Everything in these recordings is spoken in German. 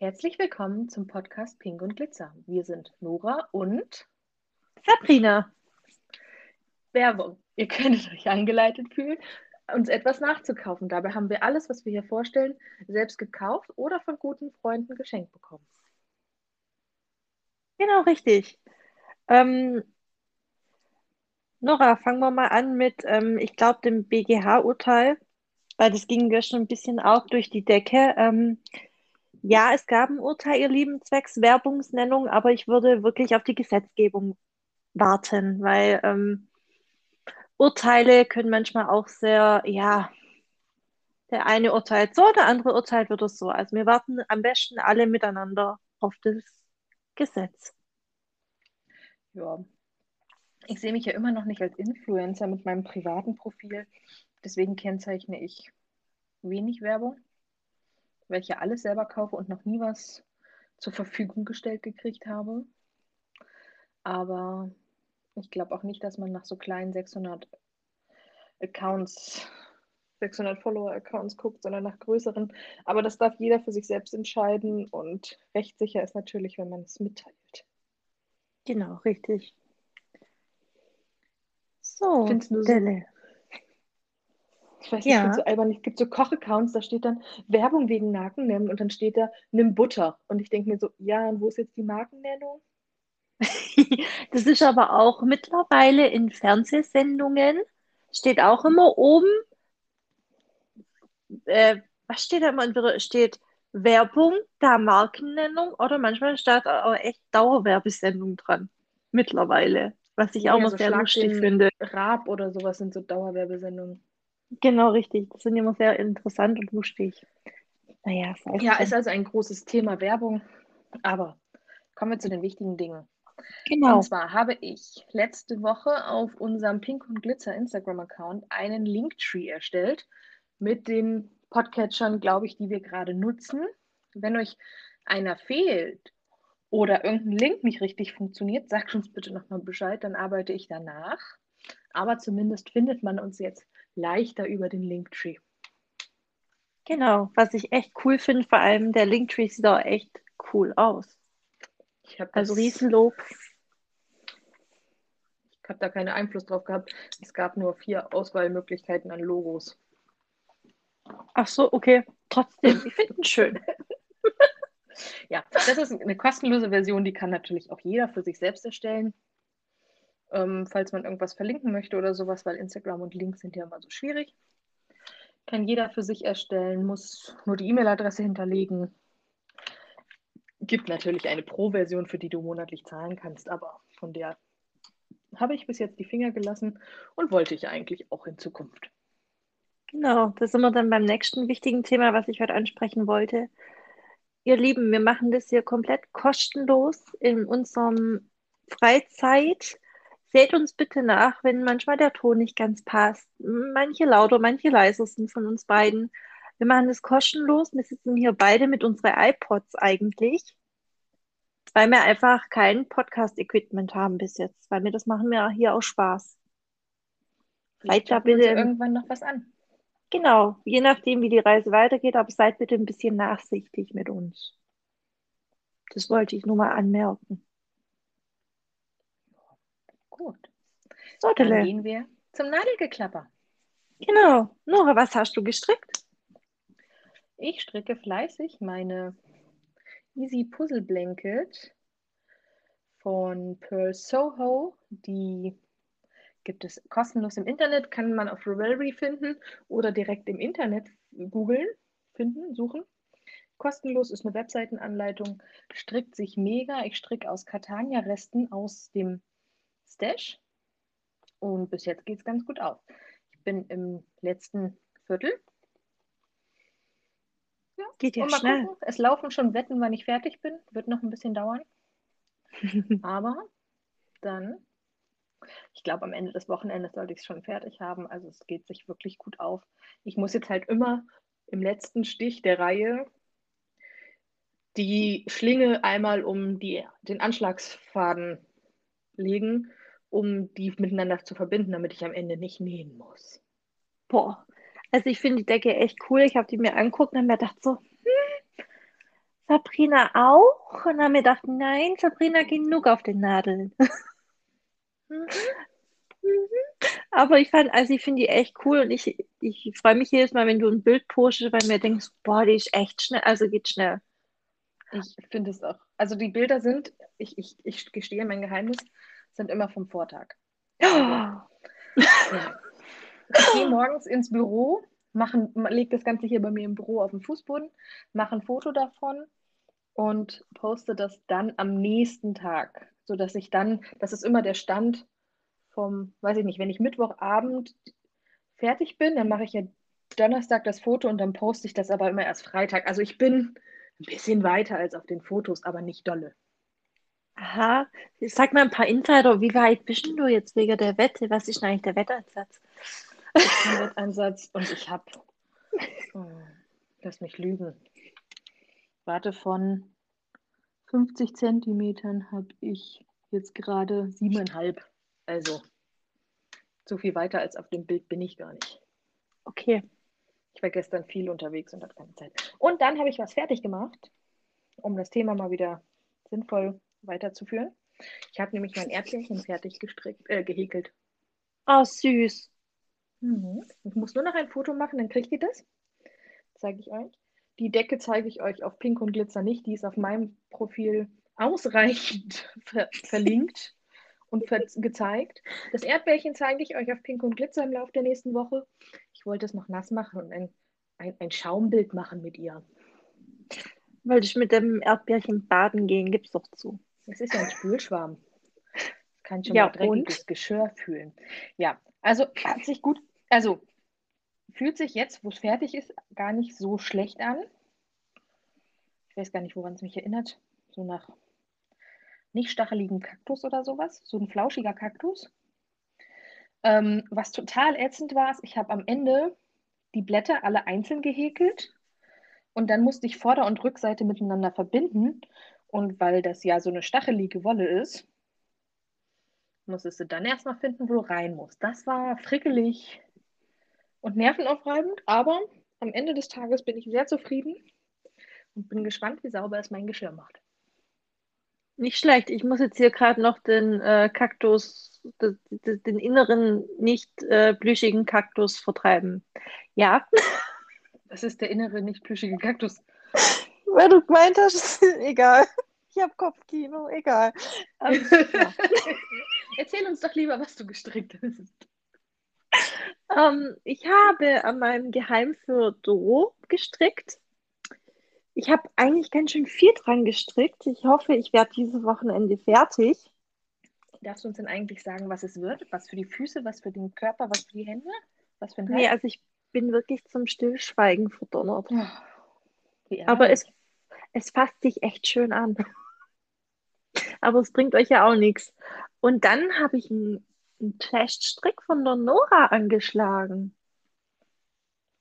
Herzlich willkommen zum Podcast Pink und Glitzer. Wir sind Nora und Sabrina. Werbung. Ihr könntet euch eingeleitet fühlen, uns etwas nachzukaufen. Dabei haben wir alles, was wir hier vorstellen, selbst gekauft oder von guten Freunden geschenkt bekommen. Genau, richtig. Ähm, Nora, fangen wir mal an mit, ähm, ich glaube, dem BGH-Urteil, weil das ging ja schon ein bisschen auch durch die Decke. Ähm, ja, es gab ein Urteil, ihr Lieben, zwecks Werbungsnennung, aber ich würde wirklich auf die Gesetzgebung warten, weil ähm, Urteile können manchmal auch sehr, ja, der eine urteilt so, der andere urteilt wieder so. Also wir warten am besten alle miteinander auf das Gesetz. Ja, ich sehe mich ja immer noch nicht als Influencer mit meinem privaten Profil. Deswegen kennzeichne ich wenig Werbung, weil ich ja alles selber kaufe und noch nie was zur Verfügung gestellt gekriegt habe. Aber ich glaube auch nicht, dass man nach so kleinen 600 Accounts, 600 Follower-Accounts guckt, sondern nach größeren. Aber das darf jeder für sich selbst entscheiden und rechtssicher ist natürlich, wenn man es mitteilt. Genau, richtig. So, Findest du so? Ich weiß nicht, Ja. ich so albern. Es gibt so Koch-Accounts, da steht dann Werbung wegen Markennennen und dann steht da, nimm Butter. Und ich denke mir so, ja, und wo ist jetzt die Markennennung? Das ist aber auch mittlerweile in Fernsehsendungen, steht auch immer oben, äh, was steht da immer? Entweder steht Werbung, da Markennennung oder manchmal steht auch echt Dauerwerbesendung dran. Mittlerweile, was ich auch Ja, mal so sehr lustig finde. Raab oder sowas sind so Dauerwerbesendungen. Genau, richtig. Das sind immer sehr interessant und lustig. Naja, es Ja, ist also ein großes Thema Werbung. Aber kommen wir zu den wichtigen Dingen. Genau. Und zwar habe ich letzte Woche auf unserem Pink und Glitzer Instagram-Account einen Linktree erstellt mit den Podcatchern, glaube ich, die wir gerade nutzen. Wenn euch einer fehlt oder irgendein Link nicht richtig funktioniert, sagt uns bitte nochmal Bescheid, dann arbeite ich danach. Aber zumindest findet man uns jetzt leichter über den Linktree. Genau, was ich echt cool finde, vor allem der Linktree sieht auch echt cool aus. Ich habe Also Riesenlob. Ich habe da keinen Einfluss drauf gehabt. Es gab nur vier Auswahlmöglichkeiten an Logos. Ach so, okay. Trotzdem, ich finde ihn schön. Ja, das ist eine kostenlose Version, die kann natürlich auch jeder für sich selbst erstellen. Ähm, falls man irgendwas verlinken möchte oder sowas, weil Instagram und Links sind ja immer so schwierig. Kann jeder für sich erstellen, muss nur die E-Mail-Adresse hinterlegen. Gibt natürlich eine Pro-Version, für die du monatlich zahlen kannst, aber von der habe ich bis jetzt die Finger gelassen und wollte ich eigentlich auch in Zukunft. Genau, da sind wir dann beim nächsten wichtigen Thema, was ich heute ansprechen wollte. Ihr Lieben, wir machen das hier komplett kostenlos in unserem Freizeit. Seht uns bitte nach, wenn manchmal der Ton nicht ganz passt. Manche lauter, manche leiser sind von uns beiden. Wir machen das kostenlos. Wir sitzen hier beide mit unseren iPods eigentlich, weil wir einfach kein Podcast-Equipment haben bis jetzt, weil wir das machen wir hier aus Spaß. Vielleicht Seid da wir uns bitte, irgendwann noch was an. genau, je nachdem, wie die Reise weitergeht, aber seid bitte ein bisschen nachsichtig mit uns. Das wollte ich nur mal anmerken. Gut. So, Dann Dele. gehen wir zum Nadelgeklapper. Genau. Nora, was hast du gestrickt? Ich stricke fleißig meine Easy Puzzle Blanket von Pearl Soho. Die gibt es kostenlos im Internet, kann man auf Ravelry finden oder direkt im Internet googeln, finden, suchen. Kostenlos ist eine Webseitenanleitung, strickt sich mega. Ich stricke aus Catania-Resten aus dem Stash und bis jetzt geht es ganz gut auf. Ich bin im letzten Viertel ja. Geht ja schnell. gucken, es laufen schon Wetten, wann ich fertig bin. Wird noch ein bisschen dauern. Aber dann, ich glaube, am Ende des Wochenendes sollte ich es schon fertig haben. Also es geht sich wirklich gut auf. Ich muss jetzt halt immer im letzten Stich der Reihe die Schlinge einmal um die, den Anschlagsfaden legen, um die miteinander zu verbinden, damit ich am Ende nicht nähen muss. Boah. Also ich finde die Decke echt cool. Ich habe die mir angeguckt und habe mir gedacht so, hm, Sabrina auch? Und dann haben wir gedacht, nein, Sabrina genug auf den Nadeln. Mhm. Aber ich fand, also ich finde die echt cool und ich, ich freue mich jedes Mal, wenn du ein Bild postest, weil mir denkst, boah, die ist echt schnell, also geht schnell. Ich finde es auch. Also die Bilder sind, ich, ich, ich gestehe mein Geheimnis, sind immer vom Vortag. Ja. Ich gehe morgens ins Büro, machen, lege das Ganze hier bei mir im Büro auf dem Fußboden, mache ein Foto davon und poste das dann am nächsten Tag, sodass ich dann, das ist immer der Stand vom, weiß ich nicht, wenn ich Mittwochabend fertig bin, dann mache ich ja Donnerstag das Foto und dann poste ich das aber immer erst Freitag. Also ich bin ein bisschen weiter als auf den Fotos, aber nicht dolle. Aha, sag mal ein paar Insider, wie weit bist du jetzt wegen der Wette? Was ist eigentlich der Wetteinsatz? Der Wetteinsatz und ich habe, oh, lass mich lügen, warte, von 50 Zentimetern habe ich jetzt gerade siebeneinhalb. Also so viel weiter als auf dem Bild bin ich gar nicht. Okay. Ich war gestern viel unterwegs und hatte keine Zeit. Und dann habe ich was fertig gemacht, um das Thema mal wieder sinnvoll weiterzuführen. Ich habe nämlich mein Erdbeerchen fertig gestrickt, äh, gehäkelt. Oh, süß. Mhm. Ich muss nur noch ein Foto machen, dann kriegt ihr das. Zeige ich euch. Die Decke zeige ich euch auf Pink und Glitzer nicht. Die ist auf meinem Profil ausreichend ver verlinkt und gezeigt. Das Erdbärchen zeige ich euch auf Pink und Glitzer im Laufe der nächsten Woche. Ich wollte es noch nass machen und ein, ein, ein Schaumbild machen mit ihr. Wollte ich mit dem Erdbärchen baden gehen, gibt's doch zu. Es ist ja ein Spülschwarm. Kann schon ja, mal dreckiges und? Geschirr fühlen. Ja, also hat sich gut, also fühlt sich jetzt, wo es fertig ist, gar nicht so schlecht an. Ich weiß gar nicht, woran es mich erinnert. So nach nicht stacheligen Kaktus oder sowas, so ein flauschiger Kaktus. Ähm, was total ätzend war, ist, ich habe am Ende die Blätter alle einzeln gehäkelt und dann musste ich Vorder- und Rückseite miteinander verbinden. Und weil das ja so eine stachelige Wolle ist, musstest du dann erstmal finden, wo du rein musst. Das war frickelig und nervenaufreibend, aber am Ende des Tages bin ich sehr zufrieden und bin gespannt, wie sauber es mein Geschirr macht. Nicht schlecht. Ich muss jetzt hier gerade noch den äh, Kaktus, den, den inneren, nicht äh, plüschigen Kaktus vertreiben. Ja. Das ist der innere, nicht plüschige Kaktus. Weil du gemeint hast, egal. Ich habe Kopfkino, egal. Ähm, ja. Erzähl uns doch lieber, was du gestrickt hast. Ähm, ich habe an meinem Geheim für Doro gestrickt. Ich habe eigentlich ganz schön viel dran gestrickt. Ich hoffe, ich werde dieses Wochenende fertig. Darfst du uns denn eigentlich sagen, was es wird? Was für die Füße, was für den Körper, was für die Hände? Was für ein Hals? Nee, also ich bin wirklich zum Stillschweigen verdonnert. Oh, Aber es, es fasst sich echt schön an. Aber es bringt euch ja auch nichts. Und dann habe ich einen, einen Teststrick von der Nora angeschlagen.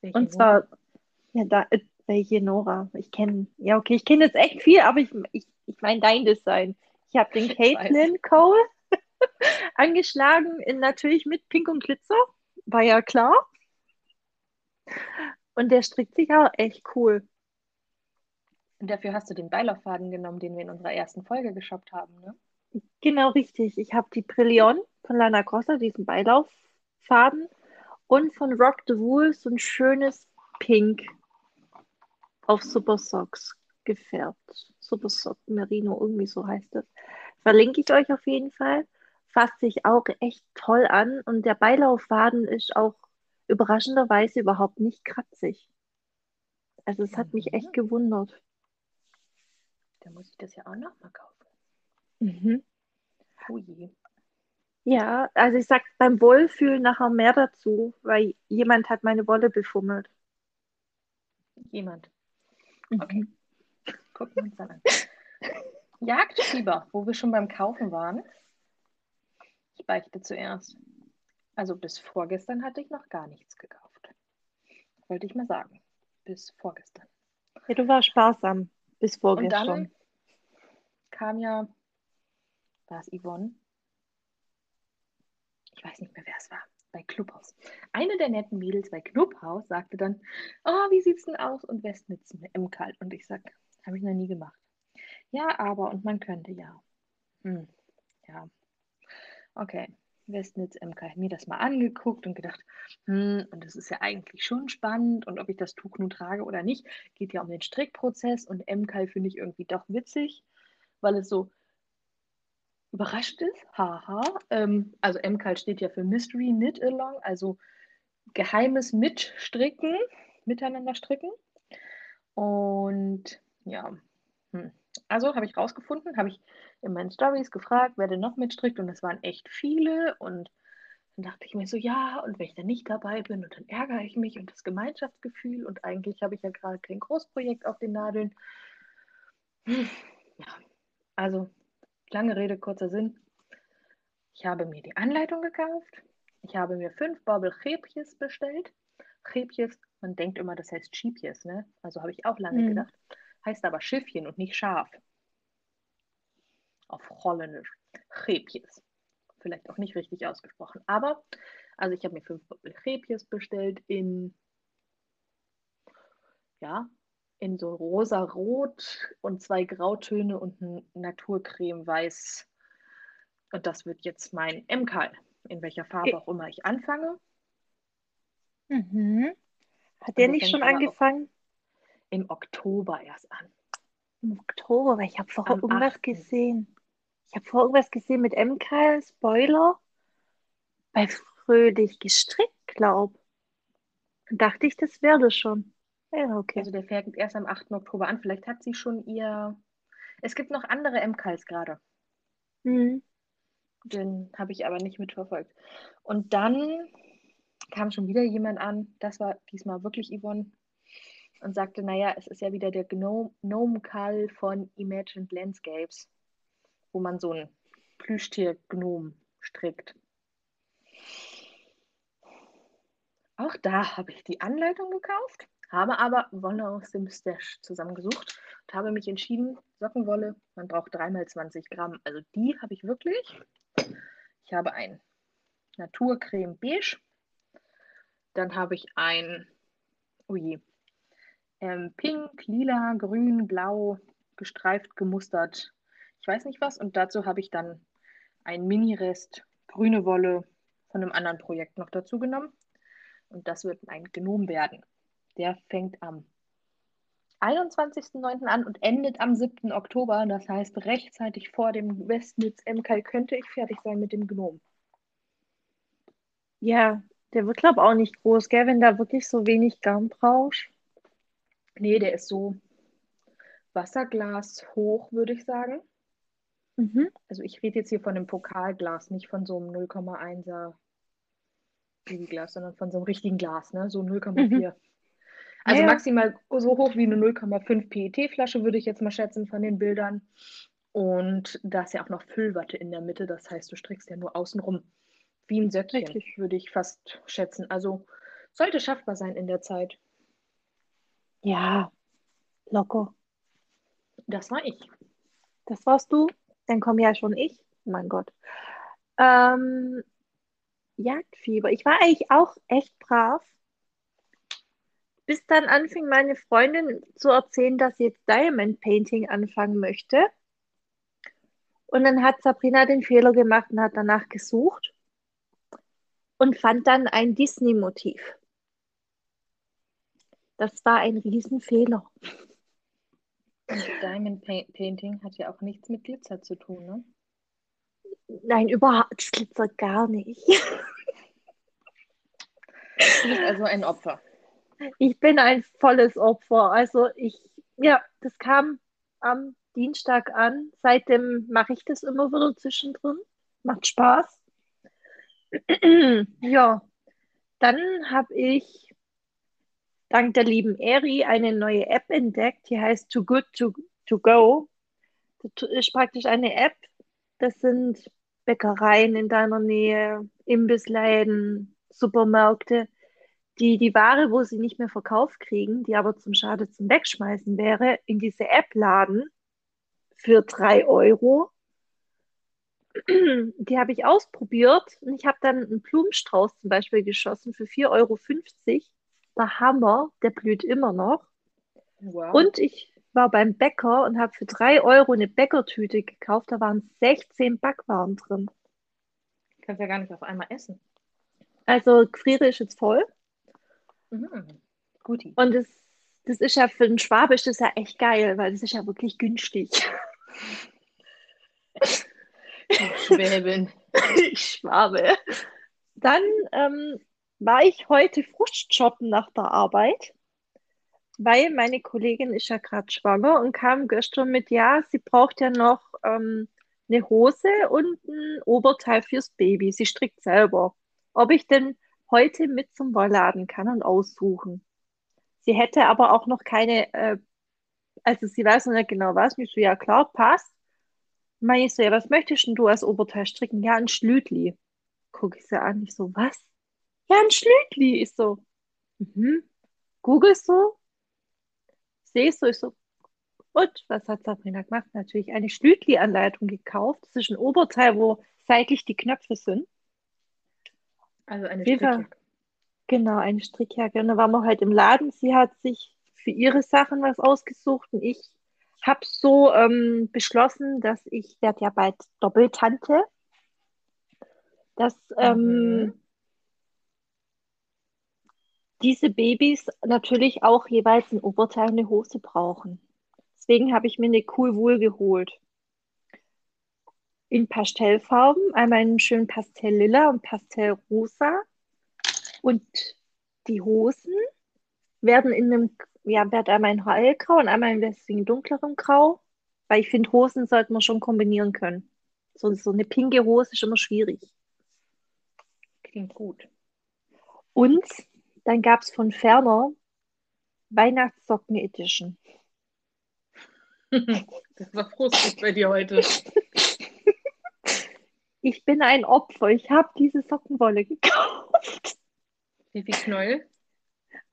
Welche Und zwar, ja, da, äh, welche Nora? Ich kenne, ja, okay, ich kenne jetzt echt viel, aber ich, ich, ich meine dein Design. Ich habe den Caitlin Cole angeschlagen, in, natürlich mit Pink und Glitzer, war ja klar. Und der strickt sich auch echt cool. Und dafür hast du den Beilauffaden genommen, den wir in unserer ersten Folge geshoppt haben, ne? Genau richtig. Ich habe die Brillion von Lana Grossa, diesen Beilauffaden, und von Rock the Wool so ein schönes Pink auf Super Socks gefärbt. Super Sock Merino, irgendwie so heißt es. Verlinke ich euch auf jeden Fall. Fasst sich auch echt toll an und der Beilauffaden ist auch überraschenderweise überhaupt nicht kratzig. Also es hat mich echt gewundert. Da muss ich das ja auch nochmal kaufen. Mhm. Oh je. Ja, also ich sag beim Wohlfühlen nachher mehr dazu, weil jemand hat meine Wolle befummelt. Jemand. Mhm. Okay. Gucken wir uns dann an. Jagdfieber, wo wir schon beim Kaufen waren. Ich beichte zuerst. Also bis vorgestern hatte ich noch gar nichts gekauft. Wollte ich mal sagen. Bis vorgestern. Ja, du warst sparsam bis vorgestern. Und dann kam ja, war es Yvonne? Ich weiß nicht mehr, wer es war bei Clubhaus. Eine der netten Mädels bei Clubhaus sagte dann, oh, wie sieht's denn aus und Westnitz im Kalt? Und ich sag, Habe ich noch nie gemacht. Ja, aber und man könnte ja. Hm, ja. Okay. Westnitz MK. Mir das mal angeguckt und gedacht, hm, und das ist ja eigentlich schon spannend und ob ich das Tuch nun trage oder nicht, geht ja um den Strickprozess und MK finde ich irgendwie doch witzig, weil es so überrascht ist. Haha. Ähm, also MK steht ja für Mystery Knit Along, also geheimes Mitstricken, miteinander stricken. Und ja, hm. also habe ich rausgefunden, habe ich in meinen Stories gefragt, wer denn noch mitstrickt und es waren echt viele und dann dachte ich mir so, ja, und wenn ich dann nicht dabei bin und dann ärgere ich mich und das Gemeinschaftsgefühl und eigentlich habe ich ja gerade kein Großprojekt auf den Nadeln. Hm, ja, also lange Rede, kurzer Sinn. Ich habe mir die Anleitung gekauft. Ich habe mir fünf Bobble Chepjes bestellt. Chepjes, man denkt immer, das heißt Schiebjes, ne? Also habe ich auch lange mhm. gedacht. Heißt aber Schiffchen und nicht Schaf auf Holländisch. Chepjes. Vielleicht auch nicht richtig ausgesprochen. Aber, also ich habe mir fünf Chepjes bestellt in, ja, in so rosa-rot und zwei Grautöne und ein Naturcreme-Weiß. Und das wird jetzt mein MK, in welcher Farbe auch immer ich anfange. Mhm. Hat der nicht schon angefangen? Im Oktober erst an. Im Oktober, weil ich habe vorher irgendwas 8. gesehen. Ich habe vorher irgendwas gesehen mit MK, Spoiler, bei Fröhlich gestrickt, glaub. Dann dachte ich, das wäre das schon. Ja, okay. Also der fährt erst am 8. Oktober an. Vielleicht hat sie schon ihr. Es gibt noch andere MKs gerade. Mhm. Den habe ich aber nicht mitverfolgt. Und dann kam schon wieder jemand an, das war diesmal wirklich Yvonne, und sagte, naja, es ist ja wieder der Gnome, Gnome Call von Imagined Landscapes wo man so ein Plüschtier-Gnom strickt. Auch da habe ich die Anleitung gekauft, habe aber Wolle aus dem Stash zusammengesucht und habe mich entschieden, Sockenwolle, man braucht 3x20 Gramm. Also die habe ich wirklich. Ich habe ein Naturcreme Beige. Dann habe ich ein, oh je, ähm, Pink, Lila, Grün, Blau, gestreift, gemustert, ich weiß nicht was. Und dazu habe ich dann einen Mini-Rest grüne Wolle von einem anderen Projekt noch dazu genommen. Und das wird ein Genom werden. Der fängt am 21.09. an und endet am 7. Oktober. Das heißt, rechtzeitig vor dem Westnitz MK könnte ich fertig sein mit dem Gnom. Ja, der wird, glaube ich, auch nicht groß, gell, wenn da wirklich so wenig Garn brauchst. Nee, der ist so Wasserglas hoch, würde ich sagen. Mhm. Also ich rede jetzt hier von einem Pokalglas, nicht von so einem 0,1er Glas, sondern von so einem richtigen Glas, ne? so 0,4. Mhm. Also ja, maximal so hoch wie eine 0,5 PET-Flasche, würde ich jetzt mal schätzen von den Bildern. Und da ist ja auch noch Füllwatte in der Mitte, das heißt, du strickst ja nur außenrum. Wie ein Söckchen, Richtig. würde ich fast schätzen. Also sollte schaffbar sein in der Zeit. Ja, locker. Das war ich. Das warst du? Dann komme ja schon ich. Mein Gott. Ähm, Jagdfieber. Ich war eigentlich auch echt brav. Bis dann anfing meine Freundin zu erzählen, dass sie jetzt Diamond Painting anfangen möchte. Und dann hat Sabrina den Fehler gemacht und hat danach gesucht und fand dann ein Disney-Motiv. Das war ein Riesenfehler. Diamond Painting hat ja auch nichts mit Glitzer zu tun, ne? Nein, überhaupt, es glitzert gar nicht. Du bist also ein Opfer. Ich bin ein volles Opfer. Also ich, ja, das kam am Dienstag an. Seitdem mache ich das immer wieder zwischendrin. Macht Spaß. ja, dann habe ich dank der lieben Eri eine neue App entdeckt, die heißt Too Good to, to Go. Das ist praktisch eine App, das sind Bäckereien in deiner Nähe, Imbissläden, Supermärkte, die die Ware, wo sie nicht mehr verkauft kriegen, die aber zum Schade zum Wegschmeißen wäre, in diese App laden für drei Euro. Die habe ich ausprobiert und ich habe dann einen Blumenstrauß zum Beispiel geschossen für 4,50 Euro der Hammer, der blüht immer noch. Wow. Und ich war beim Bäcker und habe für drei Euro eine Bäckertüte gekauft. Da waren 16 Backwaren drin. Kannst ja gar nicht auf einmal essen. Also Gefriere ist jetzt voll. Mhm. Guti. Und das, das ist ja für den Schwabe ist das ja echt geil, weil das ist ja wirklich günstig. Schwäbin. ich Schwabe. Dann ähm, war ich heute Frustshoppen nach der Arbeit, weil meine Kollegin ist ja gerade schwanger und kam gestern mit, ja, sie braucht ja noch ähm, eine Hose und ein Oberteil fürs Baby. Sie strickt selber. Ob ich denn heute mit zum Wollladen kann und aussuchen. Sie hätte aber auch noch keine, äh, also sie weiß noch nicht genau was. Ich so, ja klar, passt. Meine ich so, ja, was möchtest denn du als Oberteil stricken? Ja, ein Schlütli. Gucke ich sie an, ich so, was? Ja, ein Schlütli. Ich so, mhm. Google so, sehe so, ich so, und was hat Sabrina gemacht? Natürlich eine Schlütli-Anleitung gekauft. Das ist ein Oberteil, wo seitlich die Knöpfe sind. Also eine Wir war- Strickjacke. Genau, eine Strickjacke. Und dann waren wir halt im Laden. Sie hat sich für ihre Sachen was ausgesucht und ich habe so ähm, beschlossen, dass ich werde ja bald Doppeltante, dass ähm, Mhm. diese Babys natürlich auch jeweils ein Oberteil und eine Hose brauchen. Deswegen habe ich mir eine Cool Wool geholt. In Pastellfarben, einmal in schön Pastelllila und Pastellrosa. Und die Hosen werden in einem, ja, wird einmal in hellgrau und einmal in deswegen dunklerem Grau. Weil ich finde, Hosen sollte man schon kombinieren können. So, so eine pinke Hose ist immer schwierig. Klingt gut. Und dann gab es von Ferner Weihnachtssocken Edition. Das war frustig bei dir heute. Ich bin ein Opfer. Ich habe diese Sockenwolle gekauft. Wie viel Knäuel?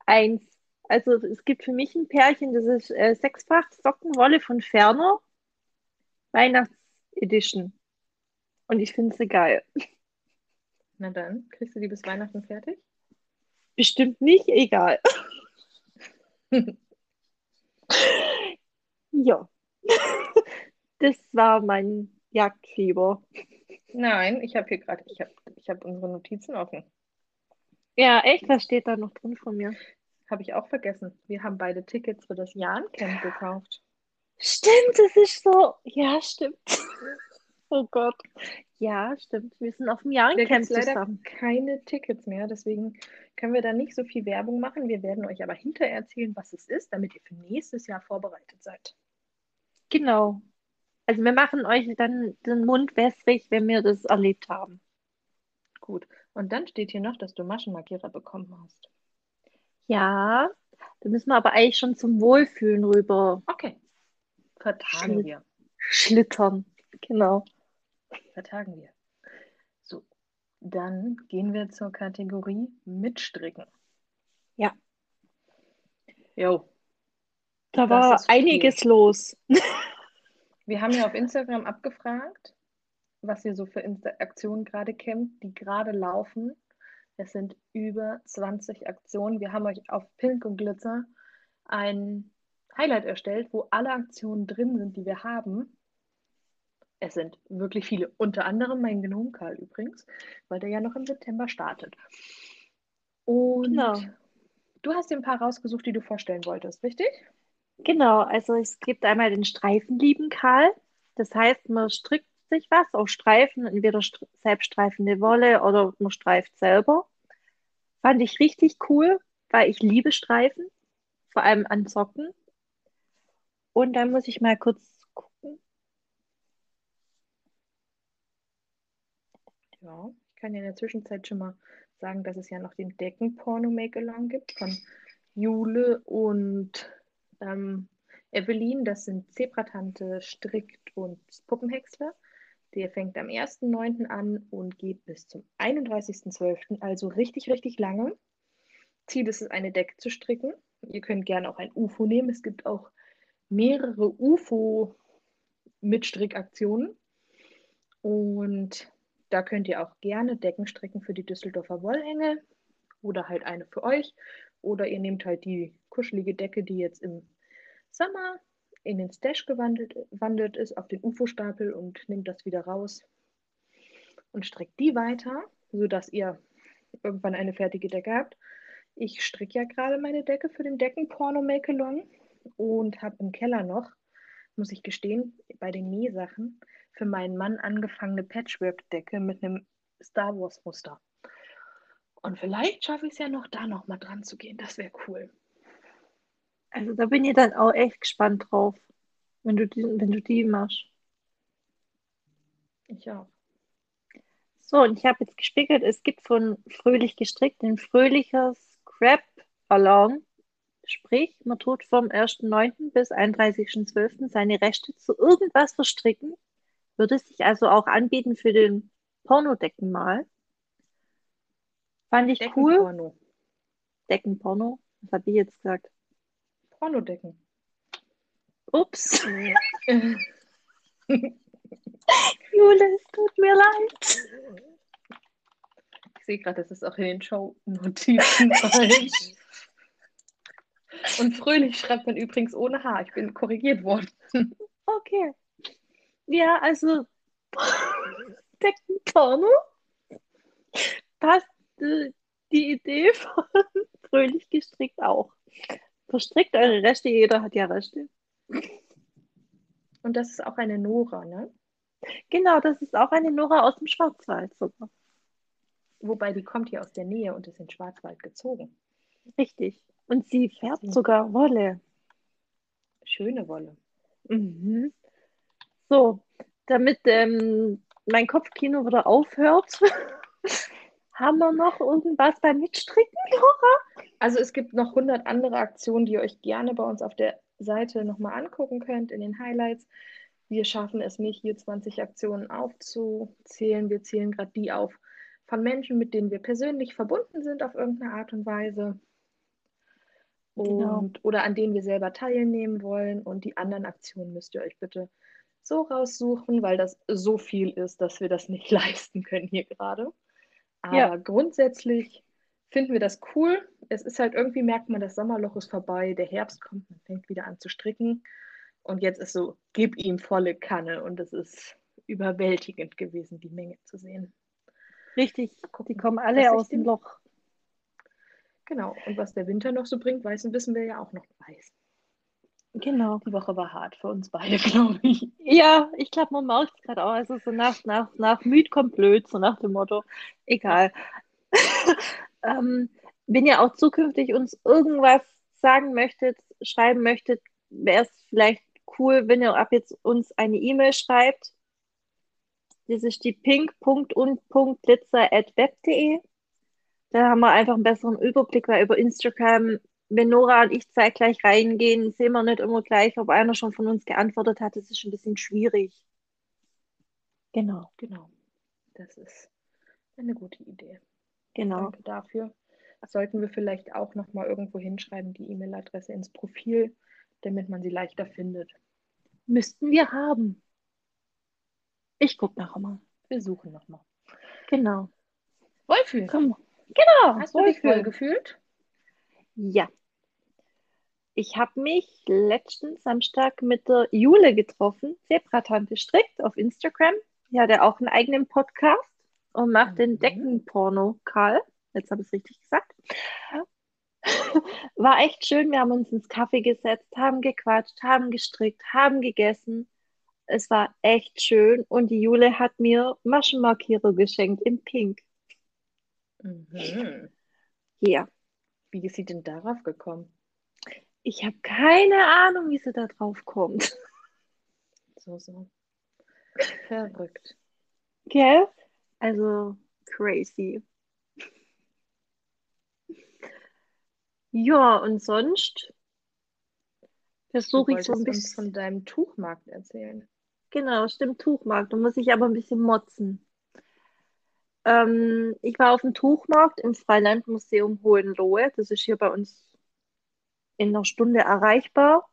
Eins. Also es gibt für mich ein Pärchen, das ist äh, sechsfach Sockenwolle von Ferner. Weihnachtsedition. Und ich finde sie geil. Na dann, kriegst du die bis Weihnachten fertig? Bestimmt nicht, egal. Ja. Das war mein Jagdfieber. Nein, ich habe hier gerade, ich habe ich hab unsere Notizen offen. Ja, echt? Was steht da noch drin von mir? Habe ich auch vergessen. Wir haben beide Tickets für das Jahn-Camp gekauft. Stimmt, es ist so. Ja, stimmt. Oh Gott. Ja, stimmt. Wir sind auf dem Jahrencamp es leider zusammen. keine Tickets mehr, deswegen können wir da nicht so viel Werbung machen. Wir werden euch aber hinterher erzählen, was es ist, damit ihr für nächstes Jahr vorbereitet seid. Genau. Also wir machen euch dann den Mund wässrig, wenn wir das erlebt haben. Gut. Und dann steht hier noch, dass du Maschenmarkierer bekommen hast. Ja, da müssen wir aber eigentlich schon zum Wohlfühlen rüber Okay. Vertagen Schli- wir. schlittern. Genau. Vertagen wir. So, dann gehen wir zur Kategorie Mitstricken. Ja. Jo, Da war ist viel. einiges los. wir haben ja auf Instagram abgefragt, was ihr so für Insta Aktionen gerade kennt, die gerade laufen. Es sind über 20 Aktionen. Wir haben euch auf Pink und Glitzer ein Highlight erstellt, wo alle Aktionen drin sind, die wir haben. Es sind wirklich viele, unter anderem mein Gnomkarl übrigens, weil der ja noch im September startet. Und Genau. du hast dir ein paar rausgesucht, die du vorstellen wolltest, richtig? Genau, also es gibt einmal den Streifenlieben Karl. Das heißt, man strickt sich was aus Streifen, entweder str- selbststreifende Wolle oder man streift selber. Fand ich richtig cool, weil ich liebe Streifen, vor allem an Socken. Und dann muss ich mal kurz gucken. Ja, ich kann ja in der Zwischenzeit schon mal sagen, dass es ja noch den Decken-Porno-Make-Along gibt von Jule und ähm, Evelyn. Das sind Zebratante, Strickt und Puppenhäcksler. Der fängt am 1.9. an und geht bis zum 31.12., also richtig, richtig lange. Ziel ist es, eine Decke zu stricken. Ihr könnt gerne auch ein UFO nehmen. Es gibt auch mehrere UFO-Mitstrickaktionen. Und da könnt ihr auch gerne Decken stricken für die Düsseldorfer Wollengel oder halt eine für euch. Oder ihr nehmt halt die kuschelige Decke, die jetzt im Sommer in den Stash gewandelt, gewandert ist, auf den UFO-Stapel und nimmt das wieder raus und strickt die weiter, sodass ihr irgendwann eine fertige Decke habt. Ich stricke ja gerade meine Decke für den Deckenporno Make-Along und habe im Keller noch, muss ich gestehen, bei den Nähsachen für meinen Mann angefangene Patchwork-Decke mit einem Star Wars-Muster. Und vielleicht schaffe ich es ja noch, da noch mal dran zu gehen. Das wäre cool. Also da bin ich dann auch echt gespannt drauf, wenn du die, wenn du die machst. Ich auch. So, und ich habe jetzt gespiegelt, es gibt von Fröhlich gestrickt ein fröhlicher Scrap Along. Sprich, man tut vom 1.9. bis 31.12. seine Rechte zu irgendwas verstricken. Würde sich also auch anbieten für den Pornodeckenmal. Fand ich cool. Deckenporno. Deckenporno. Was habe ich jetzt gesagt? Pornodecken. Ups. Jule, es tut mir leid. Ich sehe gerade, das ist auch in den Show-Notizen falsch. Und fröhlich schreibt man übrigens ohne H. Ich bin korrigiert worden. Okay. Ja, also Deckenporno passt die Idee von fröhlich gestrickt auch. Verstrickt eure Reste, jeder hat ja Reste. Und das ist auch eine Nora, ne? Genau, das ist auch eine Nora aus dem Schwarzwald sogar. Wobei die kommt hier aus der Nähe und ist in Schwarzwald gezogen. Richtig. Und sie färbt sogar Wolle. Schöne Wolle. Mhm. So, damit ähm, mein Kopfkino wieder aufhört, haben wir noch irgendwas beim Mitstricken, Nora? Also es gibt noch 100 andere Aktionen, die ihr euch gerne bei uns auf der Seite nochmal angucken könnt in den Highlights. Wir schaffen es nicht, hier 20 Aktionen aufzuzählen. Wir zählen gerade die auf von Menschen, mit denen wir persönlich verbunden sind auf irgendeine Art und Weise. Genau. Und, Oder an denen wir selber teilnehmen wollen. Und die anderen Aktionen müsst ihr euch bitte so raussuchen, weil das so viel ist, dass wir das nicht leisten können hier gerade. Aber ja. grundsätzlich finden wir das cool. Es ist halt irgendwie, merkt man, das Sommerloch ist vorbei, der Herbst kommt, man fängt wieder an zu stricken. Und jetzt ist so, gib ihm volle Kanne. Und es ist überwältigend gewesen, die Menge zu sehen. Richtig, die kommen alle aus dem Loch. Genau, und was der Winter noch so bringt, wissen wir ja auch noch weiß. Genau. Die Woche war hart für uns beide, glaube ich. Ja, ich glaube, man merkt es gerade auch. Also so nach, nach, nach müd kommt blöd, so nach dem Motto. Egal. ähm, wenn ihr auch zukünftig uns irgendwas sagen möchtet, schreiben möchtet, wäre es vielleicht cool, wenn ihr ab jetzt uns eine E-Mail schreibt. Das ist die pink.und.glitzer.web.de. Da haben wir einfach einen besseren Überblick, weil über Instagram, wenn Nora und ich zeitgleich reingehen, sehen wir nicht immer gleich, ob einer schon von uns geantwortet hat. Das ist ein bisschen schwierig. Genau. Genau. Das ist eine gute Idee. Genau. Danke dafür. Sollten wir vielleicht auch noch mal irgendwo hinschreiben, die E-Mail-Adresse ins Profil, damit man sie leichter findet. Müssten wir haben. Ich gucke nachher mal. Wir suchen nochmal. Genau. Wohlfühlen. Komm. Genau. Hast du dich wohl gefühlt? Ja. Ich habe mich letzten Samstag mit der Jule getroffen, Zebratante strickt auf Instagram. Die hat ja auch einen eigenen Podcast und macht mhm. den Deckenporno, Karl. Jetzt habe ich es richtig gesagt. War echt schön. Wir haben uns ins Kaffee gesetzt, haben gequatscht, haben gestrickt, haben gegessen. Es war echt schön und die Jule hat mir Maschenmarkierer geschenkt in Pink. Mhm. Ja. Wie ist sie denn darauf gekommen? Ich habe keine Ahnung, wie sie da drauf kommt. So, so. Verrückt. Gell? Also crazy. Ja, und sonst versuche ich so ein bisschen von deinem Tuchmarkt erzählen. Genau, stimmt, Tuchmarkt. Da muss ich aber ein bisschen motzen. Ähm, ich war auf dem Tuchmarkt im Freilandmuseum Hohenlohe. Das ist hier bei uns in einer Stunde erreichbar.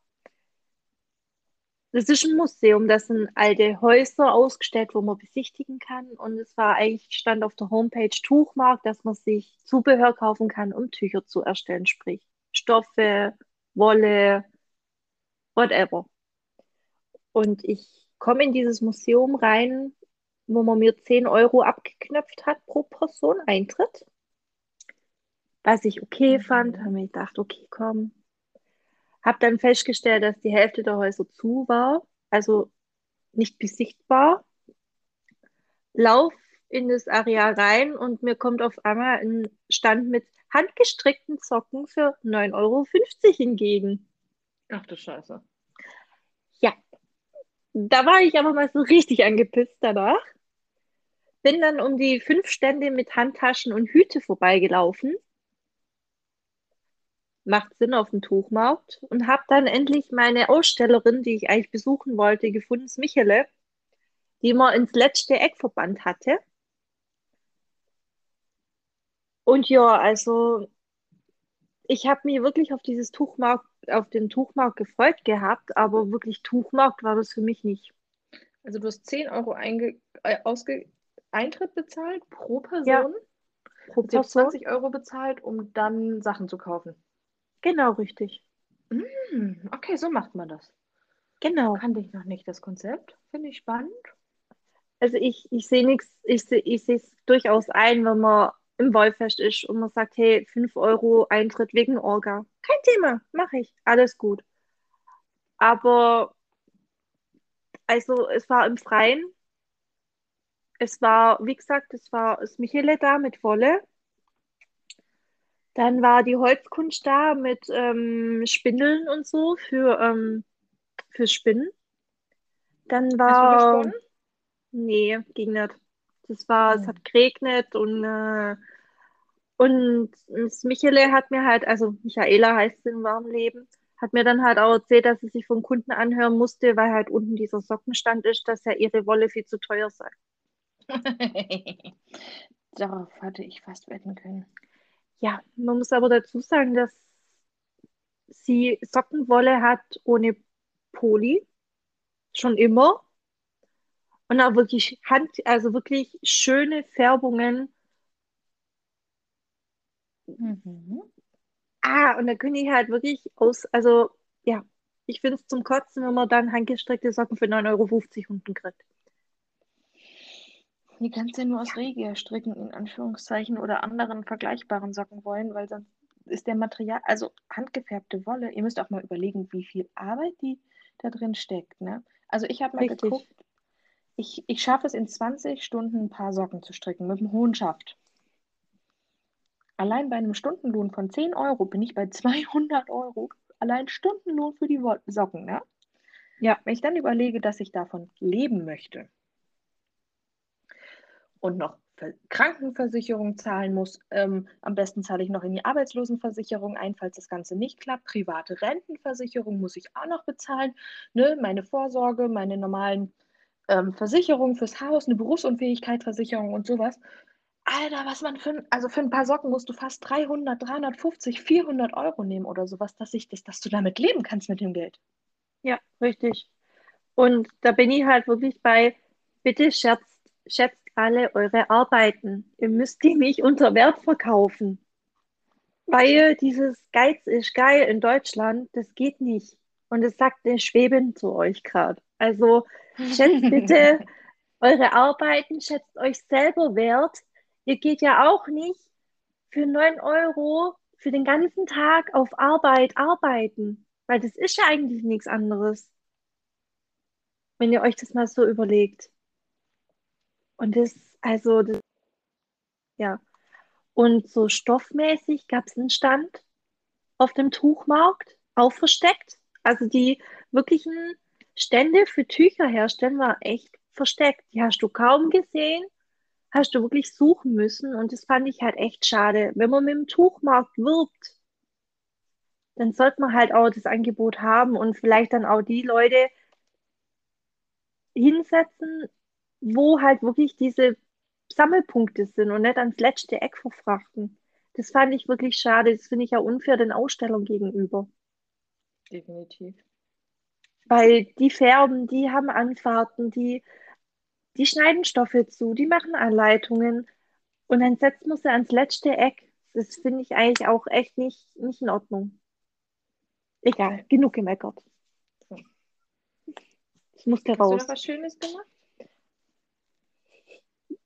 Das ist ein Museum, das sind alte Häuser ausgestellt, wo man besichtigen kann. Und es war eigentlich, stand auf der Homepage Tuchmarkt, dass man sich Zubehör kaufen kann, um Tücher zu erstellen, sprich Stoffe, Wolle, whatever. Und ich komme in dieses Museum rein, wo man mir 10 Euro abgeknöpft hat pro Person Eintritt. Was ich okay Mhm. fand, habe mir gedacht, okay, komm. Habe dann festgestellt, dass die Hälfte der Häuser zu war, also nicht besichtbar. Lauf in das Areal rein und mir kommt auf einmal ein Stand mit handgestrickten Socken für 9,50 Euro entgegen. Ach du Scheiße. Ja, da war ich aber mal so richtig angepisst danach. Bin dann um die fünf Stände mit Handtaschen und Hüte vorbeigelaufen. Macht Sinn auf dem Tuchmarkt. Und habe dann endlich meine Ausstellerin, die ich eigentlich besuchen wollte, gefunden, Michele, die man ins letzte Eck verbannt hatte. Und ja, also ich habe mich wirklich auf dieses Tuchmarkt, auf den Tuchmarkt gefreut gehabt, aber wirklich Tuchmarkt war das für mich nicht. Also du hast 10 Euro einge äh, ausge Eintritt bezahlt pro Person. Ja, pro Person. 20 Euro bezahlt, um dann Sachen zu kaufen. Genau, richtig. Hm, okay, so macht man das. Genau. Kannte ich noch nicht das Konzept. Finde ich spannend. Also ich, ich sehe nichts, ich sehe ich es durchaus ein, wenn man im Wollfest ist und man sagt, hey, 5 Euro Eintritt wegen Orga. Kein Thema, mache ich. Alles gut. Aber also es war im Freien. Es war, wie gesagt, es war das Michele da mit Wolle. Dann war die Holzkunst da mit ähm, Spindeln und so für, ähm, fürs Spinnen. Dann Hast du war, nee, ging nicht. Das war, es Hm. hat geregnet und, äh, und das Michele hat mir halt, also Michaela heißt sie im wahren Leben, hat mir dann halt auch erzählt, dass sie sich vom Kunden anhören musste, weil halt unten dieser Sockenstand ist, dass ja ihre Wolle viel zu teuer sei. Darauf hatte ich fast wetten können. Ja, man muss aber dazu sagen, dass sie Sockenwolle hat ohne Poli, schon immer. Und auch wirklich Hand, also wirklich schöne Färbungen. Mhm. Ah, und da können die halt wirklich aus, also ja, ich finde es zum Kotzen, wenn man dann handgestrickte Socken für 9,50 Euro unten kriegt. Die kannst du ja nur aus Regia stricken, in Anführungszeichen, oder anderen vergleichbaren Sockenwollen, weil sonst ist der Material, also handgefärbte Wolle, ihr müsst auch mal überlegen, wie viel Arbeit die da drin steckt. Ne? Also ich habe mal Richtig. geguckt, ich, ich schaffe es in 20 Stunden ein paar Socken zu stricken mit einem hohen Schaft. Allein bei einem Stundenlohn von 10 Euro bin ich bei 200 Euro. Allein Stundenlohn für die Socken. Ne? Ja. Wenn ich dann überlege, dass ich davon leben möchte und noch Ver- Krankenversicherung zahlen muss, ähm, am besten zahle ich noch in die Arbeitslosenversicherung ein, falls das Ganze nicht klappt. Private Rentenversicherung muss ich auch noch bezahlen. Ne? Meine Vorsorge, meine normalen ähm, Versicherungen fürs Haus, eine Berufsunfähigkeitsversicherung und sowas. Alter, was man für, also für ein paar Socken musst du fast 300, 350, 400 Euro nehmen oder sowas, dass, ich das, dass du damit leben kannst mit dem Geld. Ja, richtig. Und da bin ich halt wirklich bei, bitte schätzt, schätzt alle eure Arbeiten. Ihr müsst die nicht unter Wert verkaufen. Weil dieses Geiz ist geil in Deutschland, das geht nicht. Und es sagt der Schweben zu euch gerade. Also schätzt bitte eure Arbeiten, schätzt euch selber wert. Ihr geht ja auch nicht für 9 Euro für den ganzen Tag auf Arbeit arbeiten. Weil das ist ja eigentlich nichts anderes. Wenn ihr euch das mal so überlegt. Und das, also, das, ja. Und so stoffmäßig gab es einen Stand auf dem Tuchmarkt, auch versteckt. Also die wirklichen Stände für Tücher herstellen waren echt versteckt. Die hast du kaum gesehen, hast du wirklich suchen müssen. Und das fand ich halt echt schade. Wenn man mit dem Tuchmarkt wirbt, dann sollte man halt auch das Angebot haben und vielleicht dann auch die Leute hinsetzen, wo halt wirklich diese Sammelpunkte sind und nicht ans letzte Eck verfrachten. Das fand ich wirklich schade. Das finde ich ja unfair den Ausstellern gegenüber. Definitiv. Weil die färben, die haben Anfahrten, die, die schneiden Stoffe zu, die machen Anleitungen und dann setzt man sie ans letzte Eck. Das finde ich eigentlich auch echt nicht, nicht in Ordnung. Egal, genug gemeckert. Es musste Hast du raus. noch was Schönes gemacht?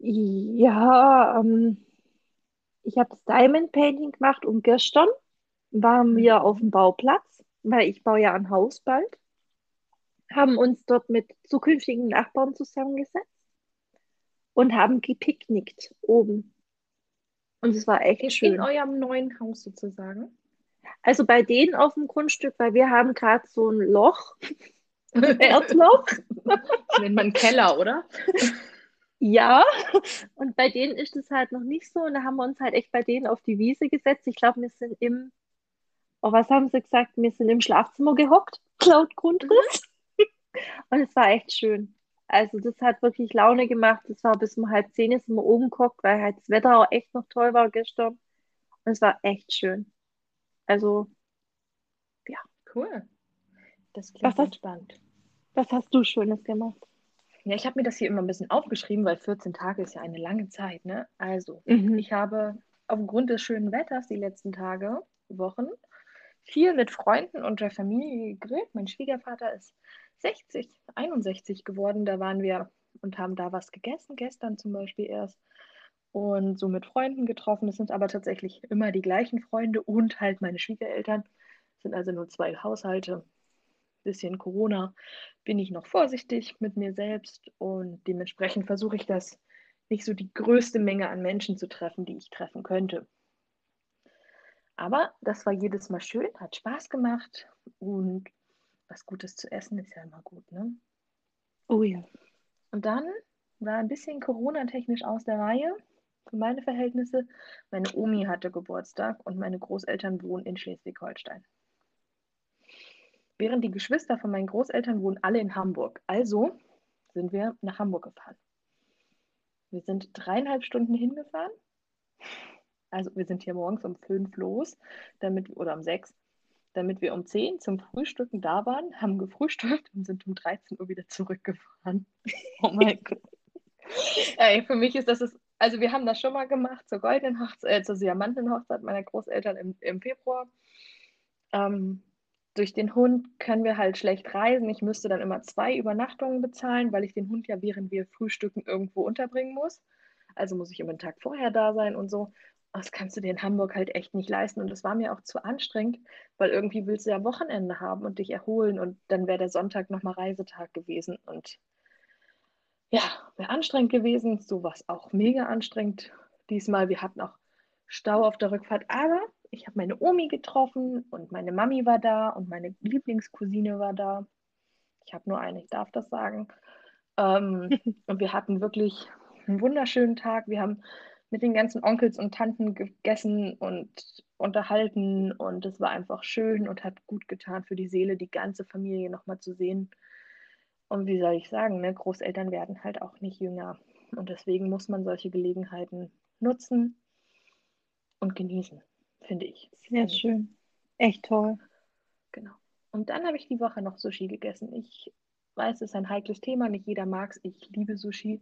Ja, ähm, ich habe das Diamond Painting gemacht und gestern waren wir auf dem Bauplatz, weil ich baue ja ein Haus bald, haben uns dort mit zukünftigen Nachbarn zusammengesetzt und haben gepicknickt oben. Und es war echt In, in schön. eurem neuen Haus sozusagen. Also bei denen auf dem Grundstück, weil wir haben gerade so ein Loch, ein Erdloch. Das nennt man Keller, oder? Ja, und bei denen ist es halt noch nicht so. Und da haben wir uns halt echt bei denen auf die Wiese gesetzt. Ich glaube, wir sind im, oh, was haben sie gesagt? Wir sind im Schlafzimmer gehockt, laut Grundriss. Und es war echt schön. Also das hat wirklich Laune gemacht. Es war bis um halb zehn sind wir oben geguckt, weil halt das Wetter auch echt noch toll war gestern. Und es war echt schön. Also, Cool. Das klingt Was hast- entspannt. was hast du Schönes gemacht? Ja, ich habe mir das hier immer ein bisschen aufgeschrieben, weil 14 Tage ist ja eine lange Zeit, ne? Also, Mhm. ich habe aufgrund des schönen Wetters die letzten Tage, Wochen, viel mit Freunden und der Familie gegrillt. Mein Schwiegervater ist 60, 61 geworden. Da waren wir und haben da was gegessen, gestern zum Beispiel erst. Und so mit Freunden getroffen. Es sind aber tatsächlich immer die gleichen Freunde und halt meine Schwiegereltern. Es sind also nur zwei Haushalte. Bisschen Corona bin ich noch vorsichtig mit mir selbst und dementsprechend versuche ich das nicht so die größte Menge an Menschen zu treffen, die ich treffen könnte. Aber das war jedes Mal schön, hat Spaß gemacht und was Gutes zu essen ist ja immer gut, ne? Oh ja. Und dann war ein bisschen Corona-technisch aus der Reihe für meine Verhältnisse. Meine Omi hatte Geburtstag und meine Großeltern wohnen in Schleswig-Holstein. Während die Geschwister von meinen Großeltern wohnen alle in Hamburg. Also sind wir nach Hamburg gefahren. Wir sind dreieinhalb Stunden hingefahren. Also wir sind hier morgens um fünf los, damit, oder um sechs, damit wir um zehn zum Frühstücken da waren, haben gefrühstückt und sind um 13 Uhr wieder zurückgefahren. Oh mein Gott. Ey, für mich ist das, es- also wir haben das schon mal gemacht zur goldenen Hochzeit, äh, zur Diamantenhochzeit meiner Großeltern im, im Februar. Ähm, durch den Hund können wir halt schlecht reisen. Ich müsste dann immer zwei Übernachtungen bezahlen, weil ich den Hund ja während wir frühstücken irgendwo unterbringen muss. Also muss ich immer einen Tag vorher da sein und so. Das kannst du dir in Hamburg halt echt nicht leisten. Und das war mir auch zu anstrengend, weil irgendwie willst du ja Wochenende haben und dich erholen. Und dann wäre der Sonntag nochmal Reisetag gewesen. Und ja, wäre anstrengend gewesen. So war es auch mega anstrengend diesmal. Wir hatten auch Stau auf der Rückfahrt. Aber ich habe meine Omi getroffen und meine Mami war da und meine Lieblingscousine war da. Ich habe nur eine, ich darf das sagen. Ähm, und wir hatten wirklich einen wunderschönen Tag. Wir haben mit den ganzen Onkels und Tanten gegessen und unterhalten und es war einfach schön und hat gut getan für die Seele, die ganze Familie nochmal zu sehen. Und wie soll ich sagen, ne? Großeltern werden halt auch nicht jünger. Und deswegen muss man solche Gelegenheiten nutzen und genießen, finde ich. Sehr schön. Echt toll. Genau. Und dann habe ich die Woche noch Sushi gegessen. Ich weiß, es ist ein heikles Thema, nicht jeder mag es. Ich liebe Sushi.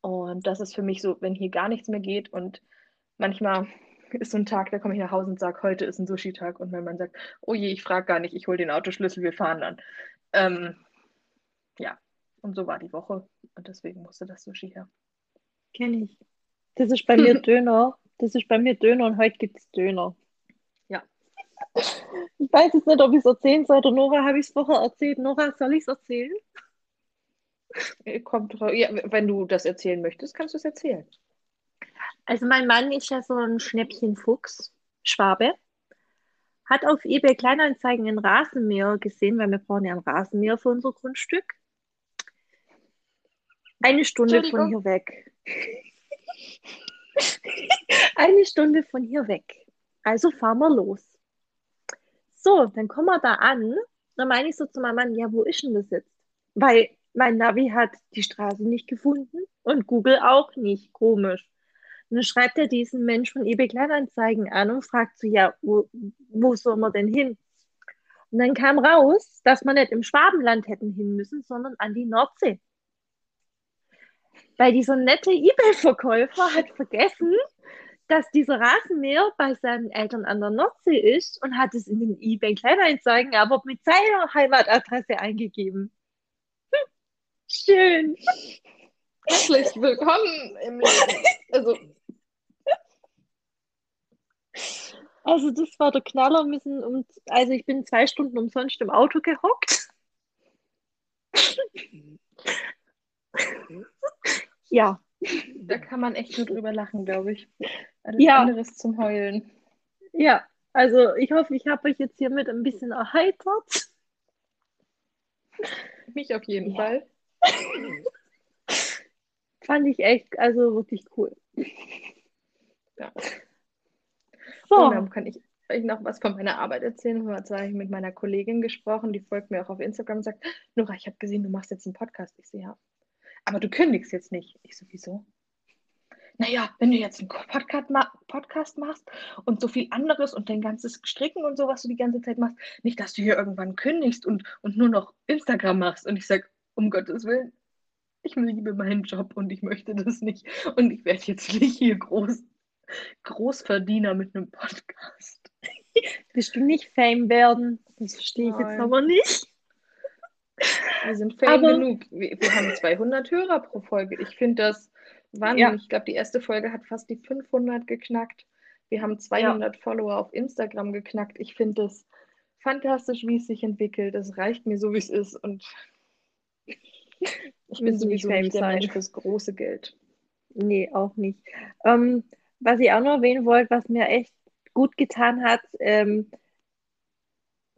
Und das ist für mich so, wenn hier gar nichts mehr geht und manchmal ist so ein Tag, da komme ich nach Hause und sage, heute ist ein Sushi-Tag und mein Mann sagt, oh je, ich frage gar nicht, ich hole den Autoschlüssel, wir fahren dann. Ähm, ja, und so war die Woche und deswegen musste das Sushi her. Kenne ich. Das ist bei mir Döner. Das ist bei mir Döner und heute gibt es Döner. Ja. Ich weiß jetzt nicht, ob ich es erzählen soll oder Nora habe ich es vorher erzählt. Nora, soll ich es erzählen? Äh, Kommt, drauf- ja, wenn du das erzählen möchtest, kannst du es erzählen. Also mein Mann ist ja so ein Schnäppchenfuchs, Schwabe. Hat auf eBay Kleinanzeigen ein Rasenmäher gesehen, weil wir brauchen ja ein Rasenmäher für unser Grundstück. Eine Stunde von hier weg. Eine Stunde von hier weg. Also fahren wir los. So, dann kommen wir da an. Dann meine ich so zu meinem Mann, ja, wo ist denn das jetzt? Weil mein Navi hat die Straße nicht gefunden und Google auch nicht. Komisch. Und dann schreibt er diesen Mensch von eBay Kleinanzeigen an und fragt so, ja, wo, wo soll man denn hin? Und dann kam raus, dass man nicht im Schwabenland hätten hin müssen, sondern an die Nordsee. Weil dieser nette eBay-Verkäufer hat vergessen, dass dieser Rasenmäher bei seinen Eltern an der Nordsee ist und hat es in den eBay Kleinanzeigen aber mit seiner Heimatadresse eingegeben. heulen. Herzlich willkommen im Leben. Also, Also das war der Knaller. Sind um, also ich bin zwei Stunden umsonst im Auto gehockt. Ja, da kann man echt nur drüber lachen, glaube ich. Alles Ja. anderes zum Heulen. ja. Also ich hoffe, ich habe euch jetzt hiermit ein bisschen erheitert. Mich auf jeden Ja. Fall. Fand ich echt, also wirklich cool. Ja. So, Und dann kann ich euch noch was von meiner Arbeit erzählen. Und zwar habe ich mit meiner Kollegin gesprochen, die folgt mir auch auf Instagram und sagt, Nora, ich habe gesehen, du machst jetzt einen Podcast. Ich so, ja. Aber du kündigst jetzt nicht. Ich so, wieso? Naja, wenn du jetzt einen Podcast, ma Podcast machst und so viel anderes und dein ganzes Stricken und so, was du die ganze Zeit machst, nicht, dass du hier irgendwann kündigst und, und nur noch Instagram machst. Und ich sage, um Gottes Willen, ich liebe meinen Job und ich möchte das nicht. Und ich werde jetzt nicht hier groß, Großverdiener mit einem Podcast. willst du nicht Fame werden? Das verstehe ich jetzt Nein. aber nicht. Wir sind Fame Aber- genug. Wir, wir haben 200 Hörer pro Folge. Ich finde das Wahnsinn. Ja. Ich glaube, die erste Folge hat fast die 500 geknackt. Wir haben 200 Follower auf Instagram geknackt. Ich finde es fantastisch, wie es sich entwickelt. Es reicht mir so, wie es ist. Und ich bin sowieso nicht der. Mensch fürs große Geld. Nee, auch nicht. Ähm, was ich auch noch erwähnen wollte, was mir echt gut getan hat, ähm,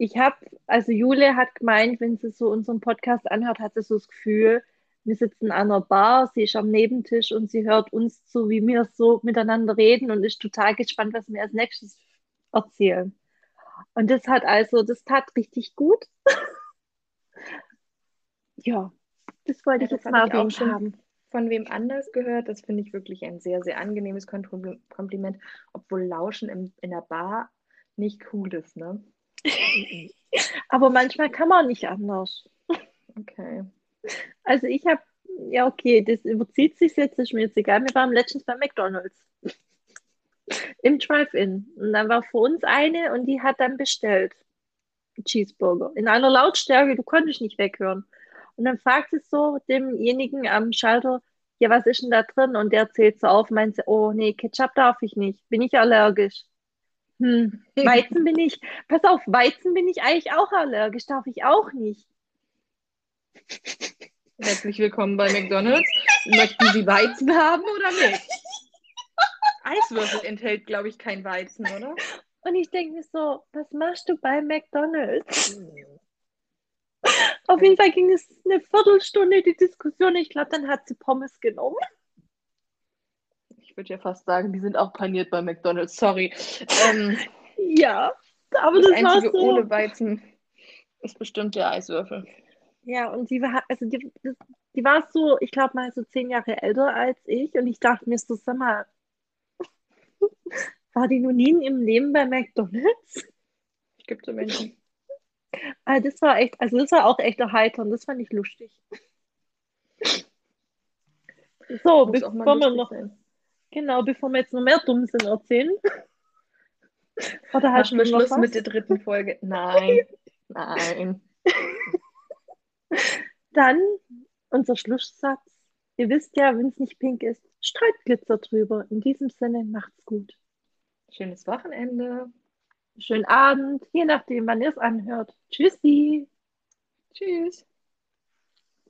ich habe, also Jule hat gemeint, wenn sie so unseren Podcast anhört, hat sie so das Gefühl, wir sitzen an einer Bar, sie ist am Nebentisch und sie hört uns zu, wie wir so miteinander reden und ist total gespannt, was wir als nächstes erzählen. Und das hat also, das tat richtig gut. Ja, das wollte Ja, ich jetzt mal ich auch schon haben. von wem anders gehört. Das finde ich wirklich ein sehr, sehr angenehmes Kompl- Kompliment, obwohl Lauschen im, in der Bar nicht cool ist, ne? Aber manchmal kann man nicht anders. Okay. Also ich habe, ja okay, das überzieht sich jetzt, ist mir jetzt egal. Wir waren letztens bei McDonald's im Drive-In. Und dann war vor uns eine und die hat dann bestellt. Cheeseburger. In einer Lautstärke, du konntest nicht weghören. Und dann fragt sie so demjenigen am Schalter, ja, was ist denn da drin? Und der zählt so auf, meint sie, oh nee, Ketchup darf ich nicht, bin ich allergisch. Hm, Weizen bin ich, pass auf, Weizen bin ich eigentlich auch allergisch, darf ich auch nicht. Herzlich willkommen bei McDonald's. Möchten Sie Weizen haben oder nicht? Eiswürfel enthält, glaube ich, kein Weizen, oder? Und ich denke mir so, was machst du bei McDonald's? Auf jeden Fall ging es eine Viertelstunde die Diskussion. Ich glaube, dann hat sie Pommes genommen. Ich würde ja fast sagen, die sind auch paniert bei McDonald's. Sorry. Ähm, Ja, aber das das Einzige so. ohne Weizen ist bestimmt der Eiswürfel. Ja, und sie war, also die, die war so, ich glaube mal so zehn Jahre älter als ich. Und ich dachte mir so, sag mal, war die noch nie im Leben bei McDonald's? Es gibt so Menschen. Also das war echt, also das war auch echt erheiternd. Das fand ich lustig. So, bevor wir noch, sein. Genau, bevor wir jetzt noch mehr Dummsinn erzählen. Oder hast Machen wir du noch Schluss was? mit der dritten Folge? Nein. Nein. Dann unser Schlusssatz. Ihr wisst ja, wenn es nicht pink ist, streicht Glitzer drüber. In diesem Sinne, macht's gut. Schönes Wochenende. Schönen Abend, je nachdem, wann ihr es anhört. Tschüssi. Tschüss.